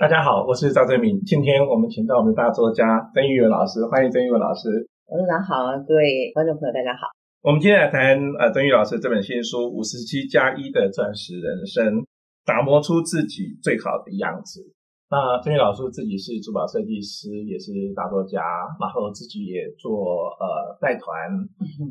大家好，我是赵正明。今天我们请到我们的大作家曾玉文老师，欢迎曾玉文老师。董事长好，各位观众朋友大家好。我们今天来谈呃曾玉老师这本新书《五十七加一的钻石人生》，打磨出自己最好的样子。那曾玉老师自己是珠宝设计师，也是大作家，然后自己也做呃带团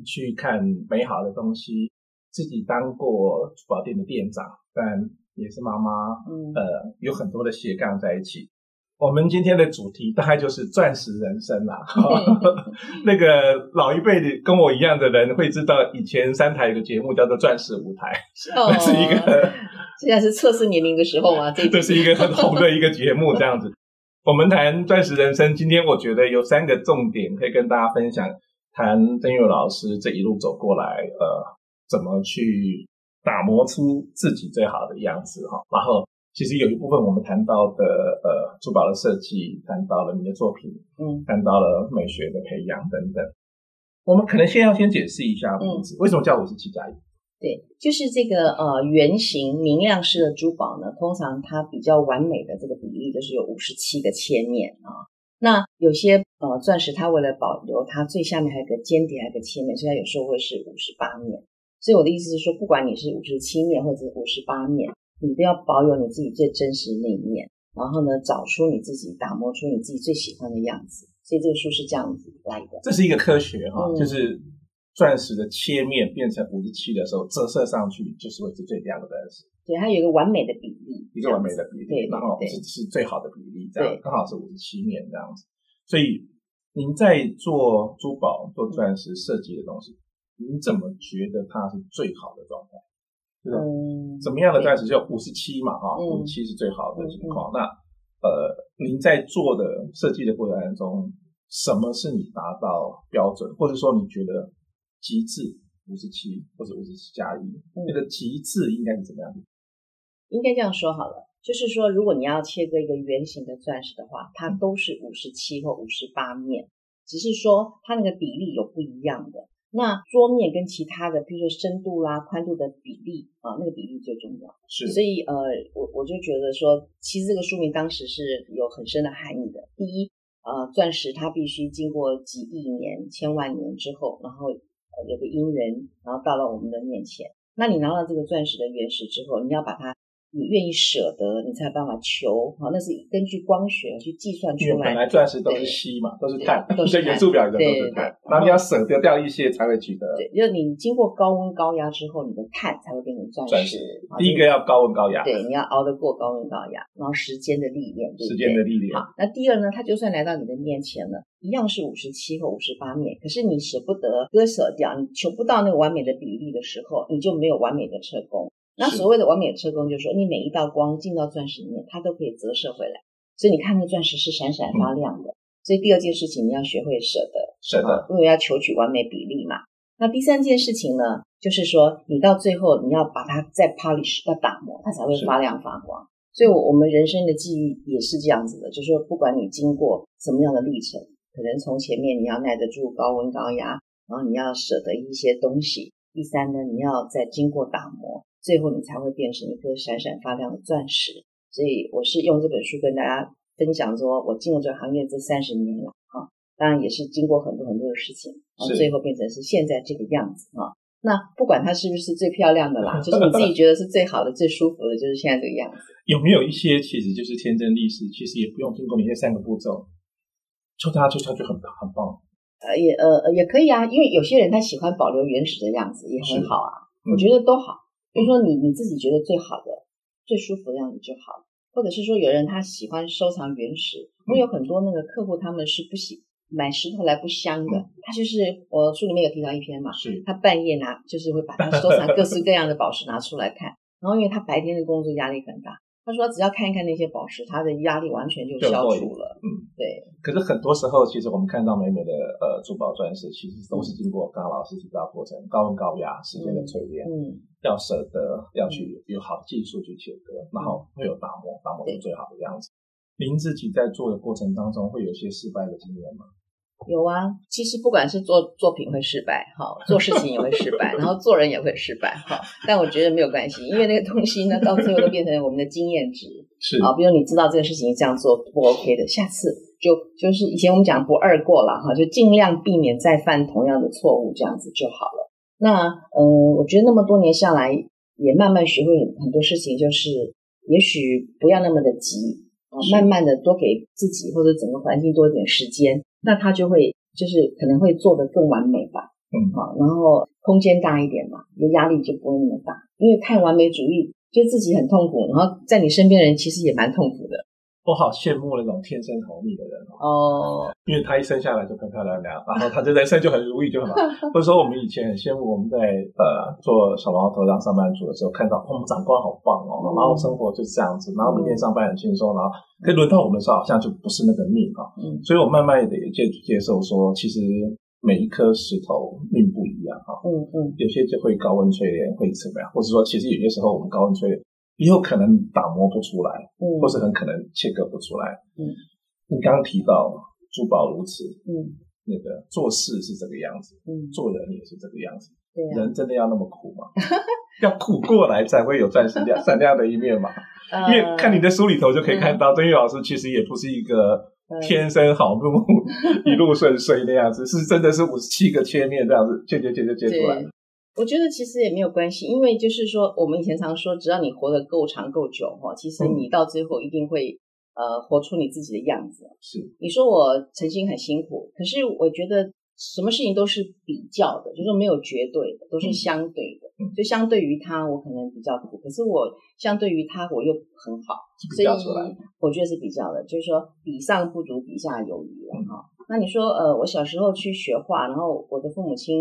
去看美好的东西。自己当过珠宝店的店长，但也是妈妈，嗯，呃，有很多的斜杠在一起。我们今天的主题大概就是钻石人生啦。那个老一辈的跟我一样的人会知道，以前三台有个节目叫做《钻石舞台 》，哦，那是一个现在是测试年龄的时候吗？这这是一个很红的一个节目，这样子。我们谈钻石人生，今天我觉得有三个重点可以跟大家分享，谈曾郁文老师这一路走过来，呃。怎么去打磨出自己最好的样子哈？然后其实有一部分我们谈到的呃珠宝的设计，谈到了你的作品，嗯，谈到了美学的培养等等。我们可能先要先解释一下名字，嗯，为什么叫五十七加一？对，就是这个呃圆形明亮式的珠宝呢，通常它比较完美的这个比例就是有五十七个切面啊。那有些呃钻石，它为了保留它最下面还有个尖底，还有个切面，所以它有时候会是五十八面。所以我的意思是说，不管你是五十七面或者五十八面，你都要保有你自己最真实的那一面，然后呢，找出你自己，打磨出你自己最喜欢的样子。所以这个书是这样子来的。这是一个科学哈，嗯、就是钻石的切面变成五十七的时候，折射上去就是会是最亮的钻石。对，它有一个完美的比例，一个完美的比例，对，然后是是最好的比例，这样刚好是五十七面这样子。所以您在做珠宝、做钻石设计的东西。你怎么觉得它是最好的状态？嗯，怎么样的钻石就五十七嘛，哈、嗯，五十七是最好的情况。嗯、那呃，您在做的设计的过程当中，什么是你达到标准，或者说你觉得极致五十七或者五十七加一，那个极致应该是怎么样？应该这样说好了，就是说，如果你要切割一个圆形的钻石的话，它都是五十七或五十八面，只是说它那个比例有不一样的。那桌面跟其他的，比如说深度啦、宽度的比例啊，那个比例最重要。是，所以呃，我我就觉得说，其实这个书名当时是有很深的含义的。第一，呃，钻石它必须经过几亿年、千万年之后，然后呃有个因缘，然后到了我们的面前。那你拿到这个钻石的原石之后，你要把它。你愿意舍得，你才有办法求。好，那是根据光学去计算出来。因为本来钻石都是稀嘛，都是碳，都是元素表里的都是碳。然后你要舍得掉一些才会取得。对，就是你经过高温高压之后，你的碳才会变成钻石。钻石第一个要高温高压。对，你要熬得过高温高压，然后时间的历练，对对，时间的历练。好，那第二呢，它就算来到你的面前了，一样是五十七或五十八面，可是你舍不得割舍掉，你求不到那个完美的比例的时候，你就没有完美的车工。那所谓的完美的车工，就是说你每一道光进到钻石里面，它都可以折射回来，所以你看那个钻石是闪闪发亮的。嗯、所以第二件事情，你要学会舍得，舍得，因为要求取完美比例嘛。那第三件事情呢，就是说你到最后你要把它再 polish，要打磨，它才会发亮发光。所以，我我们人生的际遇也是这样子的，就是说不管你经过什么样的历程，可能从前面你要耐得住高温高压，然后你要舍得一些东西。第三呢，你要再经过打磨。最后你才会变成一颗闪闪发亮的钻石，所以我是用这本书跟大家分享说，我进入这个行业这三十年了啊，当然也是经过很多很多的事情，然后最后变成是现在这个样子啊。那不管它是不是最漂亮的啦，就是你自己觉得是最好的、最舒服的，就是现在这个样子。有没有一些其实就是天真历史，其实也不用经过你这三个步骤，就它就它就很很棒。呃，也呃也可以啊，因为有些人他喜欢保留原始的样子，也很好啊，嗯、我觉得都好。比如说你你自己觉得最好的、最舒服的样子就好，或者是说有人他喜欢收藏原石，我有很多那个客户他们是不喜买石头来不香的，他就是我书里面有提到一篇嘛，是他半夜拿就是会把他收藏各式各样的宝石拿出来看，然后因为他白天的工作压力很大。他说：“只要看一看那些宝石，他的压力完全就消除了。可是很多时候，其实我们看到美美的呃珠宝钻石，其实都是经过刚刚老师提到过程，高温高压时间的淬炼，嗯，要舍得要去有好的技术去切割，然后会有打磨，打磨出最好的样子。您自己在做的过程当中，会有些失败的经验吗？有啊，其实不管是做作品会失败，哈，做事情也会失败，然后做人也会失败，哈。但我觉得没有关系，因为那个东西呢，到最后都变成我们的经验值。是啊，比如你知道这个事情这样做不 OK 的，下次就就是以前我们讲不二过了哈，就尽量避免再犯同样的错误，这样子就好了。那嗯、呃，我觉得那么多年下来，也慢慢学会很多事情，就是也许不要那么的急。啊，慢慢的多给自己或者整个环境多一点时间，那他就会就是可能会做得更完美吧。嗯，好，然后空间大一点嘛，你的压力就不会那么大，因为太完美主义，就自己很痛苦，然后在你身边的人其实也蛮痛苦的。我好羡慕那种天生红利的人哦，因为他一生下来就漂漂亮亮，然后他的人生就很如意就很好。或者说我们以前很羡慕我们在呃做小毛头当上班族的时候，看到我们长官好棒哦，然后生活就是这样子，然后每天上班很轻松，然后可以轮到我们的时候好像就不是那个命啊。嗯，所以我慢慢的也接接受说，其实每一颗石头命不一样哈。嗯嗯，有些就会高温淬炼，会怎么样？或者说，其实有些时候我们高温淬炼。也有可能打磨不出来，嗯，或是很可能切割不出来，嗯。你刚刚提到珠宝如此，嗯，那个做事是这个样子，嗯，做人也是这个样子，对啊，人真的要那么苦吗？要苦过来才会有钻石亮闪亮的一面嘛？因为看你的书里头就可以看到，曾玉老师其实也不是一个天生好路，一路顺遂那样子，是真的是五十七个切面这样子切切切切切出来了。我觉得其实也没有关系，因为就是说，我们以前常说，只要你活得够长够久哈，其实你到最后一定会、嗯、呃活出你自己的样子。是，你说我曾经很辛苦，可是我觉得什么事情都是比较的，就是说没有绝对的，都是相对的。嗯、就相对于他，我可能比较苦，可是我相对于他，我又很好。所以我觉得是比较的，就是说比上不足，比下有余了哈、嗯。那你说呃，我小时候去学画，然后我的父母亲。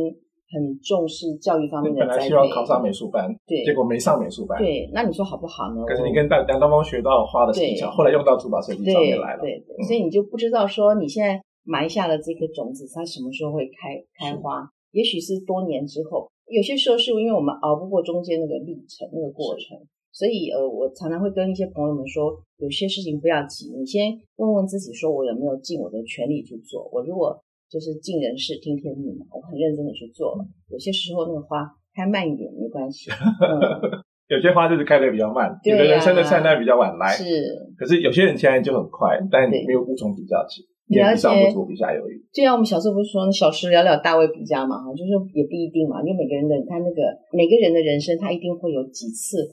很重视教育方面的，本来希望考上美术班，对，结果没上美术班。对，那你说好不好呢？可是你跟梁梁东风学到花的技巧，后来用到珠宝设计上面来了。对对，对，所以你就不知道说你现在埋下了这颗种子，它什么时候会开开花？也许是多年之后。有些时候是因为我们熬不过中间那个历程那个过程，所以呃，我常常会跟一些朋友们说，有些事情不要急，你先问问自己，说我有没有尽我的全力去做？我如果。就是尽人事听天命嘛，我很认真的去做了。有些时候那个花开慢一点没关系，嗯、有些花就是开的比较慢，有的人生的灿烂比较晚来。是，可是有些人现在就很快，但没有无从比较起，比上不足，比下有余。对啊，我们小时候不是说小时了了，大未必佳嘛，哈，就是也不一定嘛，因为每个人的他那个每个人的人生，他一定会有几次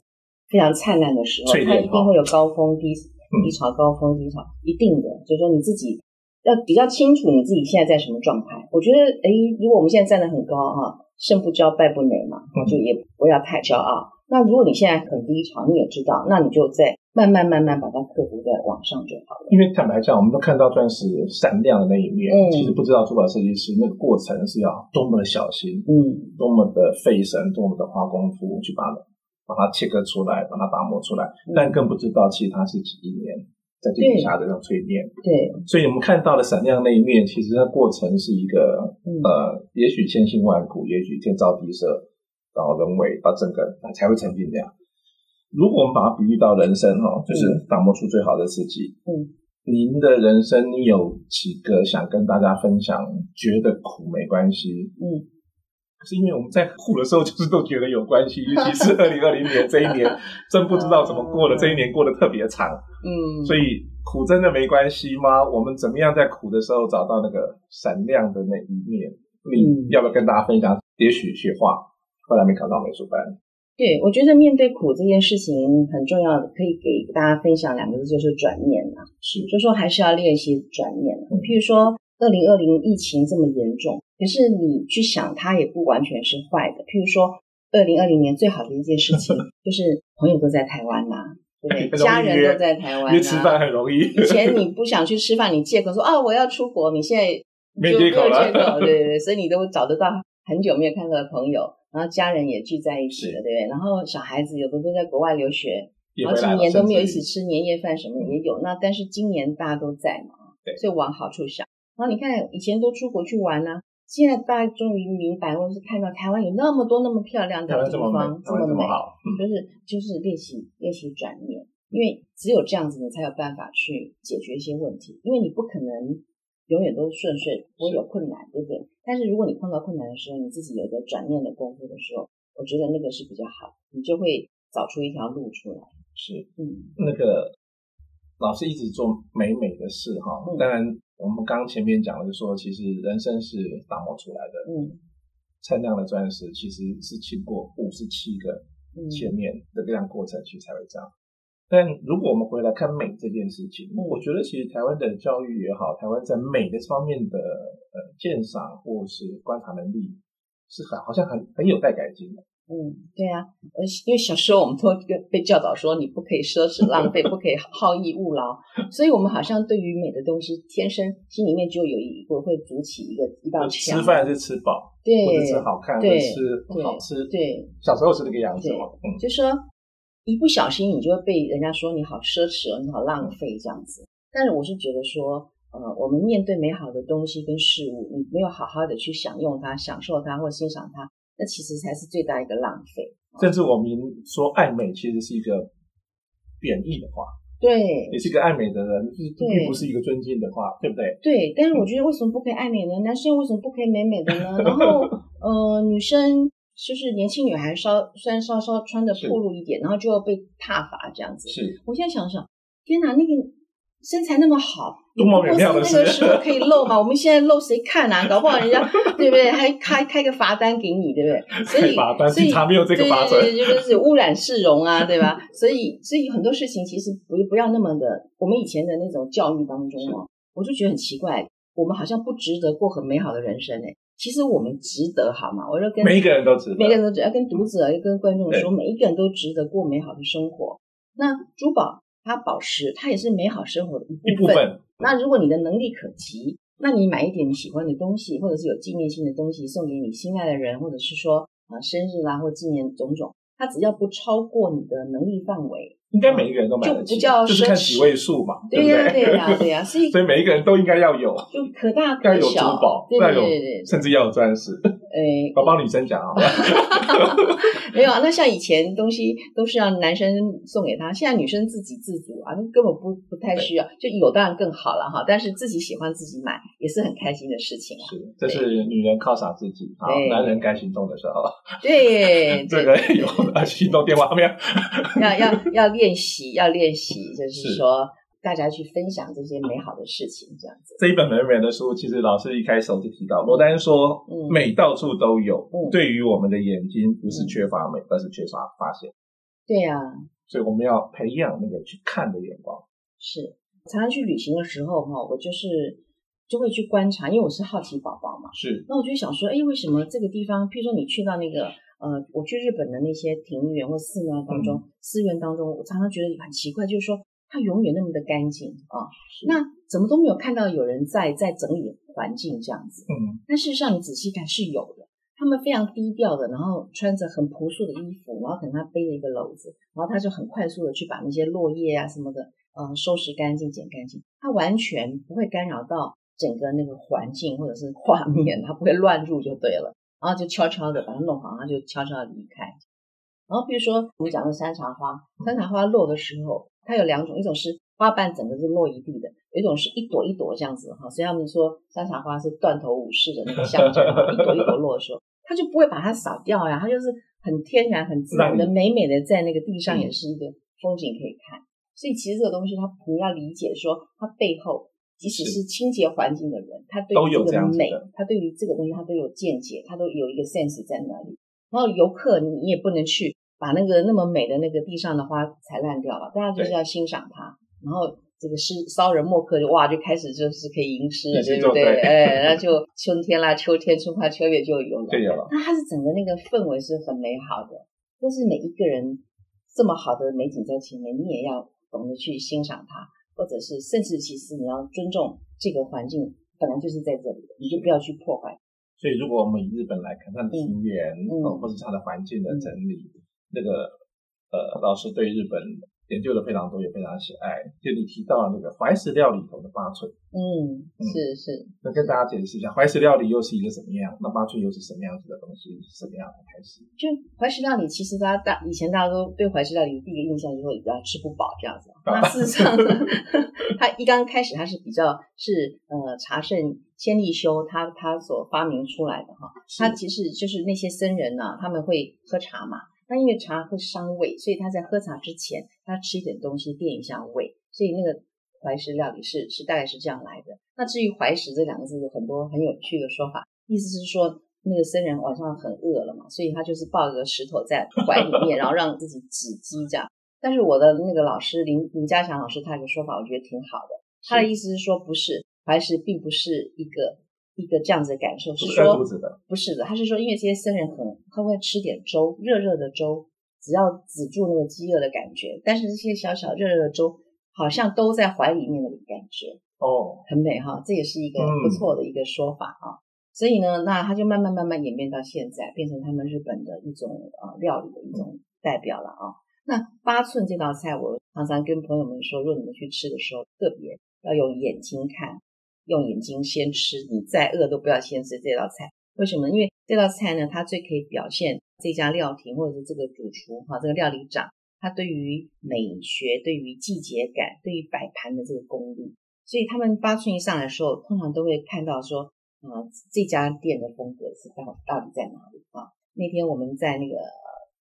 非常灿烂的时候，他一定会有高峰低低潮，高峰低潮，一定的，就是说你自己。要比较清楚你自己现在在什么状态。我觉得，哎，如果我们现在站得很高哈，胜不骄败不馁嘛，就也不要太骄傲。那如果你现在很低潮，你也知道，那你就在慢慢慢慢把它克服在往上就好了。因为坦白讲，我们都看到钻石闪亮的那一面，嗯，其实不知道珠宝设计师那个过程是要多么的小心，嗯，多么的费神，多么的花功夫去把它把它切割出来，把它打磨出来，但更不知道其实它是几亿年。在地底下的那种淬炼，对，所以我们看到的闪亮那一面，其实它过程是一个、嗯、呃，也许千辛万苦，也许天造地设，然后人为到整个才会成就这样。如果我们把它比喻到人生哈，就是打磨出最好的自己。嗯，您的人生，你有几个想跟大家分享？觉得苦没关系。嗯。是因为我们在苦的时候，就是都觉得有关系，尤其是 二零二零年这一年，真不知道怎么过的。这一年过得特别长，嗯，所以苦真的没关系吗？我们怎么样在苦的时候找到那个闪亮的那一面？你要不要跟大家分享？也许学画，后来没考上美术班。对，我觉得面对苦这件事情很重要，可以给大家分享两个字，就是转念啊。是，就说还是要练习转念。譬如说。二零二零疫情这么严重，可是你去想，它也不完全是坏的。譬如说，二零二零年最好的一件事情 就是朋友都在台湾呐、啊，对不对？家人都在台湾、啊，约吃饭很容易。以前你不想去吃饭，你借口说啊我要出国，你现在没借口了，对对对，所以你都找得到很久没有看到的朋友，然后家人也聚在一起了，对不对？然后小孩子有的都在国外留学，好几年都没有一起吃年夜饭，什么也有。那但是今年大家都在嘛，对，所以往好处想。然后你看，以前都出国去玩呢、啊，现在大家终于明白，或者是看到台湾有那么多那么漂亮的地方，这么美，这么美，就是就是练习练习转念，因为只有这样子，你才有办法去解决一些问题。因为你不可能永远都顺遂，不会有困难，对不对？但是如果你碰到困难的时候，你自己有一个转念的功夫的时候，我觉得那个是比较好，你就会找出一条路出来。是，嗯，那个老师一直做美美的事哈，当然、嗯、我们刚前面讲的就是说，其实人生是打磨出来的，嗯，称量的钻石其实是经过五十七个切面的这样过程其实才会这样。但如果我们回来看美这件事情，嗯、我觉得其实台湾的教育也好，台湾在美的方面的呃鉴赏或是观察能力是很好像很很有待改进的。嗯，对啊，呃，因为小时候我们都被教导说你不可以奢侈浪费，不可以好逸恶劳，所以我们好像对于美的东西天生心里面就有一个会筑起一个一道墙。吃饭是吃饱，对，或者吃好看，或者吃不好吃，对，小时候是这个样子嘛，嗯，就说。一不小心，你就会被人家说你好奢侈哦，你好浪费这样子。但是我是觉得说，呃，我们面对美好的东西跟事物，你没有好好的去享用它、享受它或欣赏它，那其实才是最大一个浪费。甚至我们说爱美，其实是一个贬义的话。对，你是一个爱美的人，并不是一个尊敬的话，对不对？对。但是我觉得，为什么不可以爱美呢？男生为什么不可以美美的呢？然后，呃，女生。就是年轻女孩稍虽然稍稍穿的暴露一点，然后就要被挞伐这样子。是，我现在想想，天哪，那个身材那么好，多么美妙的事。那个时候可以露吗？我们现在露谁看啊？搞不好人家 对不对？还开开个罚单给你，对不对？所以罚单，警察没有这个罚则，就是污染市容啊，对吧？所以所以很多事情其实不不要那么的，我们以前的那种教育当中哦，我就觉得很奇怪，我们好像不值得过很美好的人生哎。其实我们值得，好吗？我就跟每一个人都值得，每个人都值得，要跟读者、要跟观众说，每一个人都值得过美好的生活。那珠宝，它宝石，它也是美好生活的一部分。一部分。那如果你的能力可及，那你买一点你喜欢的东西，或者是有纪念性的东西送给你心爱的人，或者是说啊生日啦或纪念种种，它只要不超过你的能力范围。应该每一个人都买得起，就不叫就是看几位数嘛，对呀，对呀，对呀，所以 所以每一个人都应该要有，就可大可小，要有珠宝，对对对，甚至要有钻石。哎，我帮女生讲啊，没有啊，那像以前东西都是让男生送给她，现在女生自给自足啊，那根本不不太需要，就有当然更好了哈。但是自己喜欢自己买也是很开心的事情啊。是，这是女人犒赏自己啊，男人该行动的时候。对，这个有行动电话没有？要要要练习，要练习，就是说。大家去分享这些美好的事情，这样子。这一本美美的书，其实老师一开始就提到，罗丹说，嗯，美到处都有。嗯，对于我们的眼睛，不是缺乏美，嗯，而是缺乏发现。对呀，所以我们要培养那个去看的眼光。是，常常去旅行的时候，哈，我就是就会去观察，因为我是好奇宝宝嘛。是。那我就想说，哎，为什么这个地方，譬如说你去到那个，呃，我去日本的那些庭园或寺庙当中，嗯，寺院当中，我常常觉得很奇怪，就是说。它永远那么的干净啊，那怎么都没有看到有人在在整理环境这样子。嗯，但事实上你仔细看是有的，他们非常低调的，然后穿着很朴素的衣服，然后可能他背了一个篓子，然后他就很快速的去把那些落叶啊什么的，呃，收拾干净、捡干净，他完全不会干扰到整个那个环境或者是画面，他不会乱入就对了，然后就悄悄的把它弄好，然后就悄悄的离开。然后比如说我们讲的山茶花，山茶花落的时候。它有两种，一种是花瓣整个是落一地的，有一种是一朵一朵这样子哈。所以他们说山茶花是断头武士的那个象征，一朵一朵落的时候，它就不会把它扫掉呀，它就是很天然、很自然的、美美的在那个地上也是一个风景可以看。所以其实这个东西，它你要理解说，它背后即使是清洁环境的人，他对于这个美，他对于这个东西，他都有见解，他都有一个 sense 在那里。然后游客你也不能去。把那个那么美的那个地上的花踩烂掉了，大家就是要欣赏它。然后这个诗骚人墨客就哇就开始就是可以吟诗了，对不对？哎，那就春天啦，秋天春花秋月就有了。有了。那它是整个那个氛围是很美好的，但是每一个人这么好的美景在前面，你也要懂得去欣赏它，或者是甚至其实你要尊重这个环境本来就是在这里的，你就不要去破坏。所以如果我们以日本来看，它的庭园，嗯，或者它的环境的整理。那个呃，老师对日本研究的非常多，也非常喜爱。就你提到那个怀石料里头的八寸，嗯，是是。那跟大家解释一下，怀石料理又是一个什么样？那八寸又是什么样子的东西？什么样的开始？就怀石料理，其实大家大以前大家都对怀石料理的第一个印象就是说比较吃不饱这样子。那事实上呢，它一刚开始它是比较是呃茶圣千利休他他所发明出来的哈。他其实就是那些僧人呢、啊，他们会喝茶嘛。那因为茶会伤胃，所以他在喝茶之前，他吃一点东西垫一下胃，所以那个怀石料理是是大概是这样来的。那至于怀石这两个字，有很多很有趣的说法，意思是说那个僧人晚上很饿了嘛，所以他就是抱个石头在怀里面，然后让自己止饥这样。但是我的那个老师林林家祥老师，他有个说法，我觉得挺好的。他的意思是说，不是怀石，并不是一个。一个这样子的感受是说，不是的，他是说，因为这些僧人很他会吃点粥，热热的粥，只要止住那个饥饿的感觉。但是这些小小热热的粥，好像都在怀里面的感觉哦，很美哈，这也是一个不错的一个说法啊。嗯、所以呢，那他就慢慢慢慢演变到现在，变成他们日本的一种啊料理的一种代表了啊。那八寸这道菜，我常常跟朋友们说，如果你们去吃的时候，特别要用眼睛看。用眼睛先吃，你再饿都不要先吃这道菜。为什么？因为这道菜呢，它最可以表现这家料亭或者是这个主厨哈，这个料理长他对于美学、对于季节感、对于摆盘的这个功力。所以他们八寸一上来的时候，通常都会看到说，啊、这家店的风格是到到底在哪里啊？那天我们在那个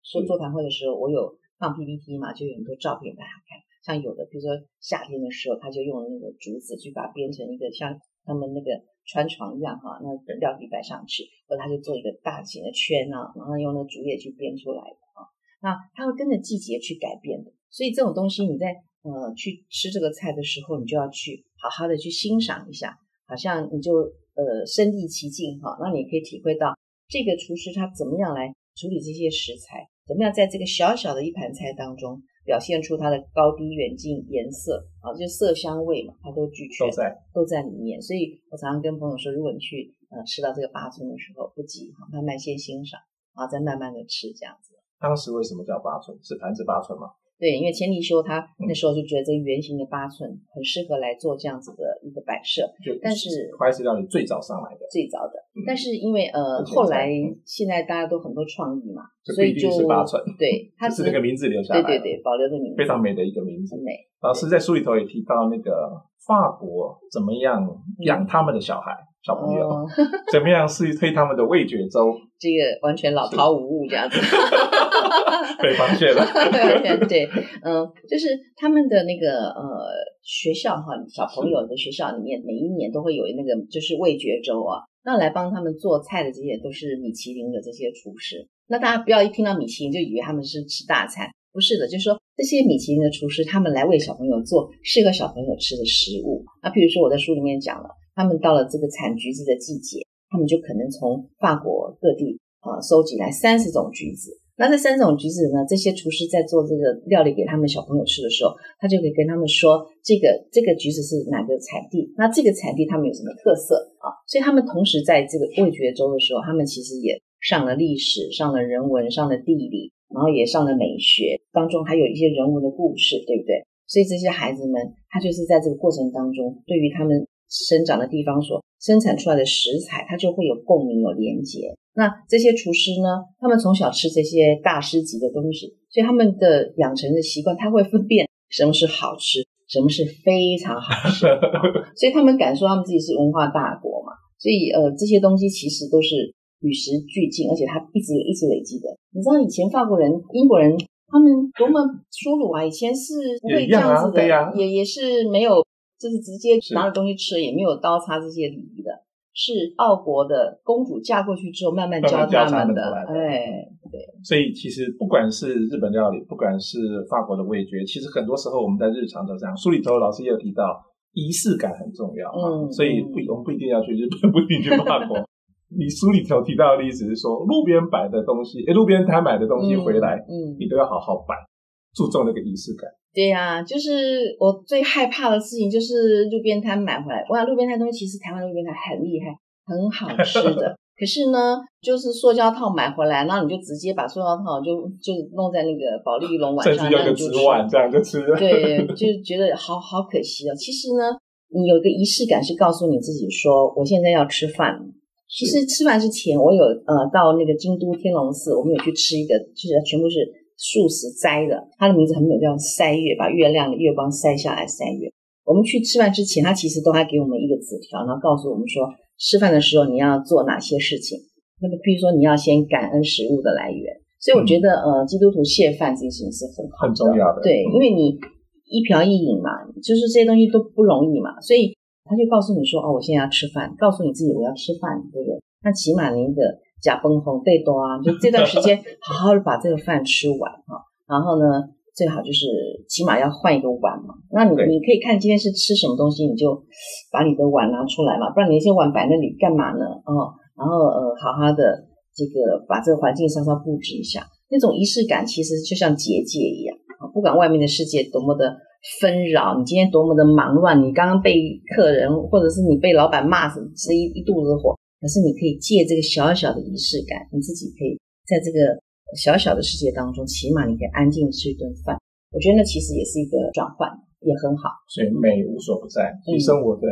说座谈会的时候，我有放 PPT 嘛，就有很多照片给大家看。像有的，比如说夏天的时候，他就用那个竹子去把它编成一个像他们那个川床一样哈，那料理摆上去，或者他就做一个大型的圈啊，然后用那竹叶去编出来的啊。那它会跟着季节去改变的，所以这种东西你在呃去吃这个菜的时候，你就要去好好的去欣赏一下，好像你就呃身临其境哈，那你可以体会到这个厨师他怎么样来处理这些食材，怎么样在这个小小的一盘菜当中。表现出它的高低远近颜色啊，就色香味嘛，它都俱全，都在都在里面。所以我常常跟朋友说，如果你去呃吃到这个八寸的时候，不急哈，慢慢先欣赏，然后再慢慢的吃这样子。当时为什么叫八寸？是盘子八寸吗？对，因为千利休他那时候就觉得这个圆形的八寸很适合来做这样子的一个摆设，就但是怀石料理最早上来的，最早的，嗯、但是因为呃后来现在大家都很多创意嘛，所以就是八寸，对，它是那个名字留下来，对对对，保留的名字，非常美的一个名字，很美。老师在书里头也提到那个法国怎么样养他们的小孩。嗯小朋友，哦、怎么样是推他们的味觉粥？这个完全老饕无误这样子，被发现了。对 对，嗯，就是他们的那个呃学校哈，小朋友的学校里面，每一年都会有那个就是味觉粥啊，那来帮他们做菜的这些都是米其林的这些厨师。那大家不要一听到米其林就以为他们是吃大餐，不是的，就是说这些米其林的厨师，他们来为小朋友做适合小朋友吃的食物。那譬如说我在书里面讲了。他们到了这个产橘子的季节，他们就可能从法国各地啊收集来三十种橘子。那这三种橘子呢，这些厨师在做这个料理给他们小朋友吃的时候，他就可以跟他们说，这个这个橘子是哪个产地？那这个产地他们有什么特色啊？所以他们同时在这个味觉周的时候，他们其实也上了历史，上了人文，上了地理，然后也上了美学，当中还有一些人文的故事，对不对？所以这些孩子们，他就是在这个过程当中，对于他们。生长的地方所生产出来的食材，它就会有共鸣、有连结。那这些厨师呢，他们从小吃这些大师级的东西，所以他们的养成的习惯，他会分辨什么是好吃，什么是非常好吃。所以他们敢说他们自己是文化大国嘛？所以呃，这些东西其实都是与时俱进，而且它一直一直累积的。你知道以前法国人、英国人他们多么粗鲁啊！以前是不会这样子的，也、啊啊、也，也是没有。就是直接拿着东西吃，也没有刀叉这些礼仪的，是奥国的公主嫁过去之后慢慢教他们的。哎，对。所以其实不管是日本料理，不管是法国的味觉，其实很多时候我们在日常都这样。书里头老师也有提到，仪式感很重要啊。嗯。所以不，我们不一定要去日本，不一定去法国。你书里头提到的例子是说，路边摆的东西，哎，路边摊买的东西回来，嗯，你都要好好摆，注重那个仪式感。对呀、啊，就是我最害怕的事情，就是路边摊买回来。哇，路边摊东西其实台湾路边摊很厉害，很好吃的。可是呢，就是塑胶套买回来，然后你就直接把塑胶套就就弄在那个保丽龙 碗上，就吃，这样就吃。对，就觉得好好可惜哦。其实呢，你有一个仪式感是告诉你自己说，我现在要吃饭。其实吃饭之前，我有呃到那个京都天龙寺，我们有去吃一个，就是全部是素食斋的，它的名字很美，叫斋月，把月亮的月光筛下来斋月。我们去吃饭之前，他其实都还给我们一个纸条，然后告诉我们说，吃饭的时候你要做哪些事情。那么，比如说你要先感恩食物的来源。所以我觉得，嗯、呃，基督徒谢饭这件事情是很很重要的。对，因为你一瓢一饮嘛，就是这些东西都不容易嘛，所以他就告诉你说，哦，我现在要吃饭，告诉你自己我要吃饭，对不对？那起码你的假崩红对多啊，就这段时间 好好的把这个饭吃完哈，然后呢。最好就是起码要换一个碗嘛，那你你可以看今天是吃什么东西，你就把你的碗拿出来嘛，不然你那些碗摆那里干嘛呢？哦，然后呃，好好的这个把这个环境稍稍布置一下，那种仪式感其实就像结界一样啊，不管外面的世界多么的纷扰，你今天多么的忙乱，你刚刚被客人或者是你被老板骂死，吃一一肚子火，可是你可以借这个小小的仪式感，你自己可以在这个。小小的世界当中，起码你可以安静吃一顿饭。我觉得那其实也是一个转换，也很好。所以美无所不在，提升我的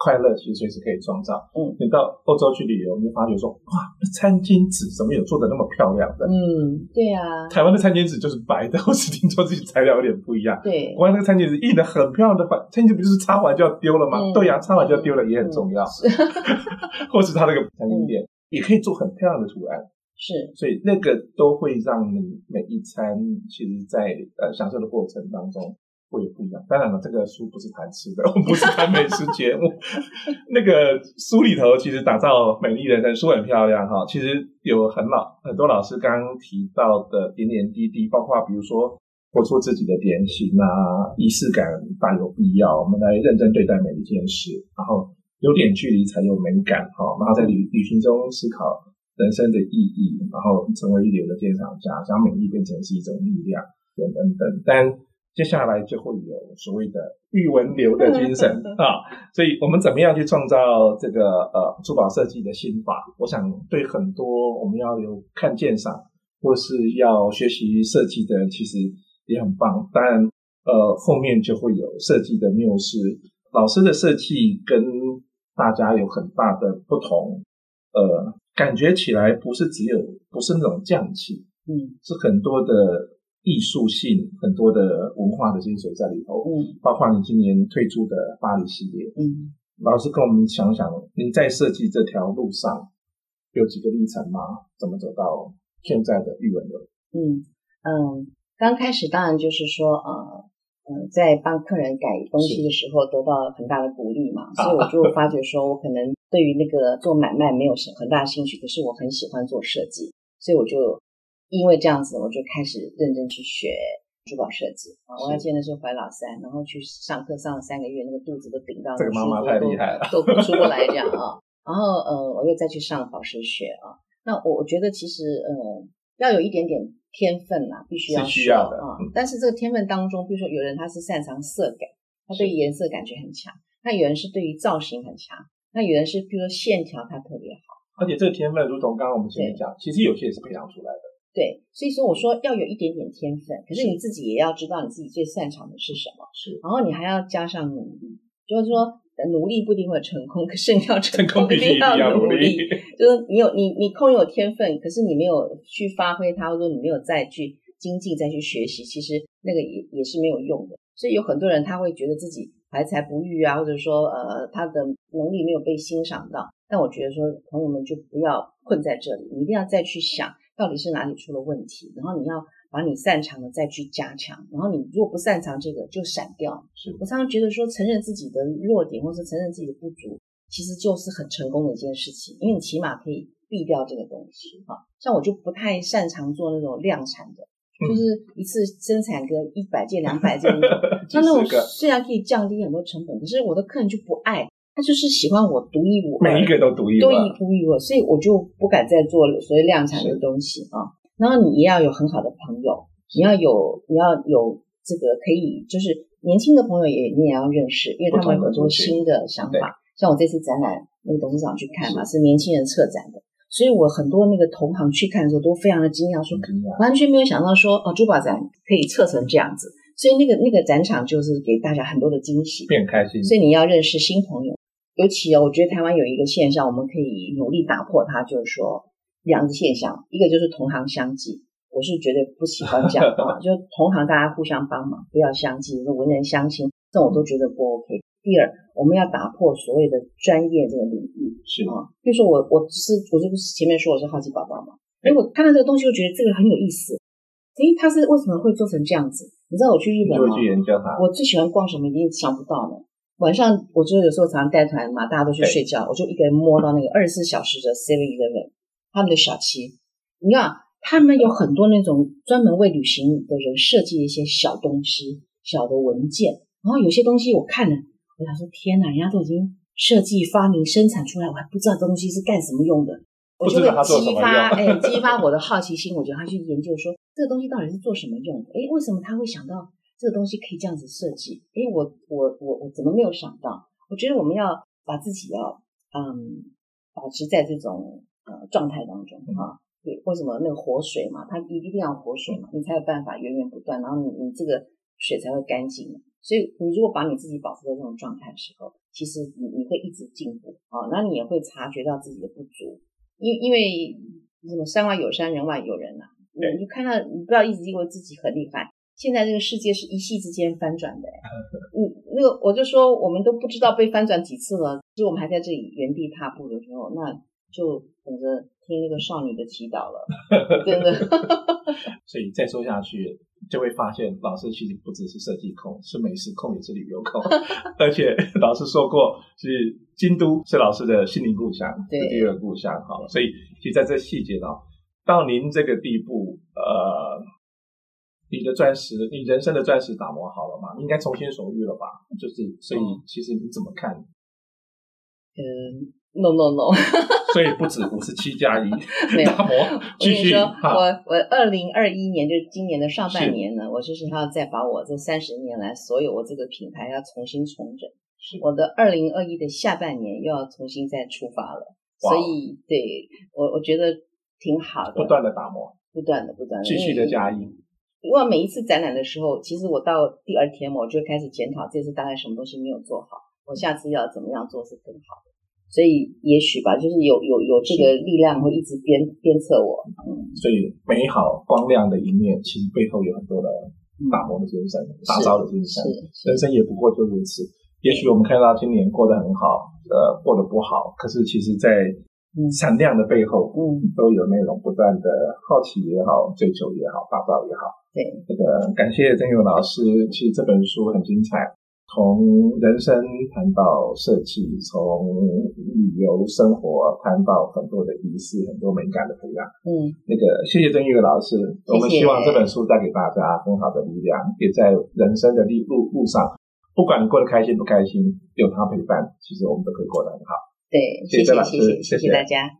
快乐，其实随时可以创造。嗯，你到欧洲去旅游，你就发觉说，哇，餐巾纸怎么有做的那么漂亮的？嗯，对啊。台湾的餐巾纸就是白的，我是听说这些材料有点不一样。对，国外那个餐巾纸印的很漂亮的，餐巾纸不就是擦完就要丢了吗？嗯、对呀、啊，擦完就要丢了也很重要。嗯、或是他那个餐巾店、嗯、也可以做很漂亮的图案。是，所以那个都会让你每一餐，其实在呃享受的过程当中会有不一样。当然了，这个书不是谈吃的，我不是谈美食节目。那个书里头其实打造美丽人生，书很漂亮哈。其实有很老很多老师刚刚提到的点点滴滴，包括比如说活出自己的点心啊，仪式感大有必要。我们来认真对待每一件事，然后有点距离才有美感哈。然后在旅旅行中思考。人生的意义，然后成为一流的鉴赏家，将美丽变成是一种力量，等等等。但接下来就会有所谓的玉文流的精神啊，所以我们怎么样去创造这个呃珠宝设计的心法？我想对很多我们要有看鉴赏或是要学习设计的人，其实也很棒。当然，呃，后面就会有设计的缪斯老师的设计跟大家有很大的不同，呃。感觉起来不是只有，不是那种匠气，嗯，是很多的艺术性，很多的文化的精髓在里头，嗯，包括你今年推出的巴黎系列，嗯，老师跟我们想想，您在设计这条路上有几个历程吗？怎么走到现在的玉文流？嗯嗯，刚开始当然就是说，呃。嗯，在帮客人改东西的时候，得到很大的鼓励嘛，所以我就发觉说，我可能对于那个做买卖没有很大兴趣，可是我很喜欢做设计，所以我就因为这样子，我就开始认真去学珠宝设计啊。我还记得那时候怀老三，然后去上课上了三个月，那个肚子都顶到，这个妈妈太厉害了，都不出不来这样啊。然后呃，我又再去上宝石学啊。那我我觉得其实呃，要有一点点。天分呐、啊，必须要需要的啊、嗯！但是这个天分当中，比如说有人他是擅长色感，他对颜色感觉很强；那有人是对于造型很强；那有人是比如说线条他特别好。而且这个天分，如同刚刚我们前面讲，其实有些也是培养出来的。对，所以说我说要有一点点天分，可是你自己也要知道你自己最擅长的是什么。是，然后你还要加上努力，就是说。努力不一定会成功，可是你要成功，一定要努力。就是你有你你空有天分，可是你没有去发挥它，或者说你没有再去精进、再去学习，其实那个也也是没有用的。所以有很多人他会觉得自己怀才不遇啊，或者说呃他的能力没有被欣赏到。但我觉得说朋友们就不要困在这里，你一定要再去想到底是哪里出了问题，然后你要。把你擅长的再去加强，然后你如果不擅长这个就闪掉。是我常常觉得说，承认自己的弱点，或是承认自己的不足，其实就是很成功的一件事情，因为你起码可以避掉这个东西。哈，像我就不太擅长做那种量产的，嗯、就是一次生产个一百件、两百件 那那种虽然可以降低很多成本，可是我的客人就不爱，他就是喜欢我独一无二，每一个都独一无二，独一无二，所以我就不敢再做所谓量产的东西啊。然后你也要有很好的朋友，你要有你要有这个可以，就是年轻的朋友也你也要认识，因为他们有很多新的想法。像我这次展览，那个董事长去看嘛，是年轻人策展的，所以我很多那个同行去看的时候都非常的惊讶，说完全没有想到说哦，珠宝展可以策成这样子。所以那个那个展场就是给大家很多的惊喜，变开心。所以你要认识新朋友，尤其哦，我觉得台湾有一个现象，我们可以努力打破它，就是说两个现象，一个就是同行相忌。我是绝对不喜欢这样的话，就同行大家互相帮忙，不要相忌，说文人相亲，这种我都觉得不 OK。第二，我们要打破所谓的专业这个领域，是啊，比如说我我是我这不是前面说我是好奇宝宝嘛，哎，我看到这个东西，我觉得这个很有意思，诶，他是为什么会做成这样子？你知道我去日本吗？去研究它。我最喜欢逛什么，已经想不到呢。晚上我就有时候常常带团嘛，大家都去睡觉，我就一个人摸到那个二十四小时的 Seven Eleven，他们的小七，你看。他们有很多那种专门为旅行的人设计的一些小东西、小的文件，然后有些东西我看了，我想说天哪，人家都已经设计、发明、生产出来，我还不知道东西是干什么用的，我就会激发哎，激发我的好奇心，我就他去研究说这个东西到底是做什么用的？哎，为什么他会想到这个东西可以这样子设计？哎，我我我我怎么没有想到？我觉得我们要把自己要嗯保持在这种呃状态当中啊。对，为什么那个活水嘛，它一定要活水嘛，你才有办法源源不断，然后你你这个水才会干净。所以你如果把你自己保持在这种状态的时候，其实你你会一直进步啊，那你也会察觉到自己的不足，因因为什么山外有山，人外有人呐、啊，你就看到你不要一直以为自己很厉害。现在这个世界是一夕之间翻转的，你那个我就说我们都不知道被翻转几次了，就我们还在这里原地踏步的时候，那就等着。听那个少女的祈祷了，真的。所以再说下去，就会发现老师其实不只是设计控，是美食控，也是旅游控。而且老师说过，是京都是老师的心灵故乡，对，第二故乡。哈，所以其实在这细节呢，到您这个地步，呃，你的钻石，你人生的钻石打磨好了吗？应该从心所欲了吧？就是，所以其实你怎么看？嗯。no no no，所以不止五十七加一，打磨继续。我跟你说，我我二零二一年就是今年的上半年呢，我就是要再把我这三十年来所有我这个品牌要重新重整。是我的二零二一的下半年又要重新再出发了，所以对我我觉得挺好的，不断的打磨，不断的不断的继续的加一。因为每一次展览的时候，其实我到第二天我就开始检讨这次大概什么东西没有做好，我下次要怎么样做是更好的。所以也许吧，就是有有有这个力量会一直鞭鞭策我。嗯，所以美好光亮的一面，其实背后有很多的打磨的精神、嗯、打造的精神。人生也不过就如此。也许我们看到今年过得很好，呃，过得不好，可是其实在闪亮的背后，嗯，都有那种不断的好奇也好、追求也好、打造也好。对，这个感谢曾勇老师，其实这本书很精彩。从人生谈到设计，从旅游生活谈到很多的仪式，很多美感的培养。嗯，那个谢谢曾玉老师，我们希望这本书带给大家很好的力量，也在人生的路路上，不管你过得开心不开心，有他陪伴，其实我们都可以过得很好。对，谢谢谢谢，谢谢大家。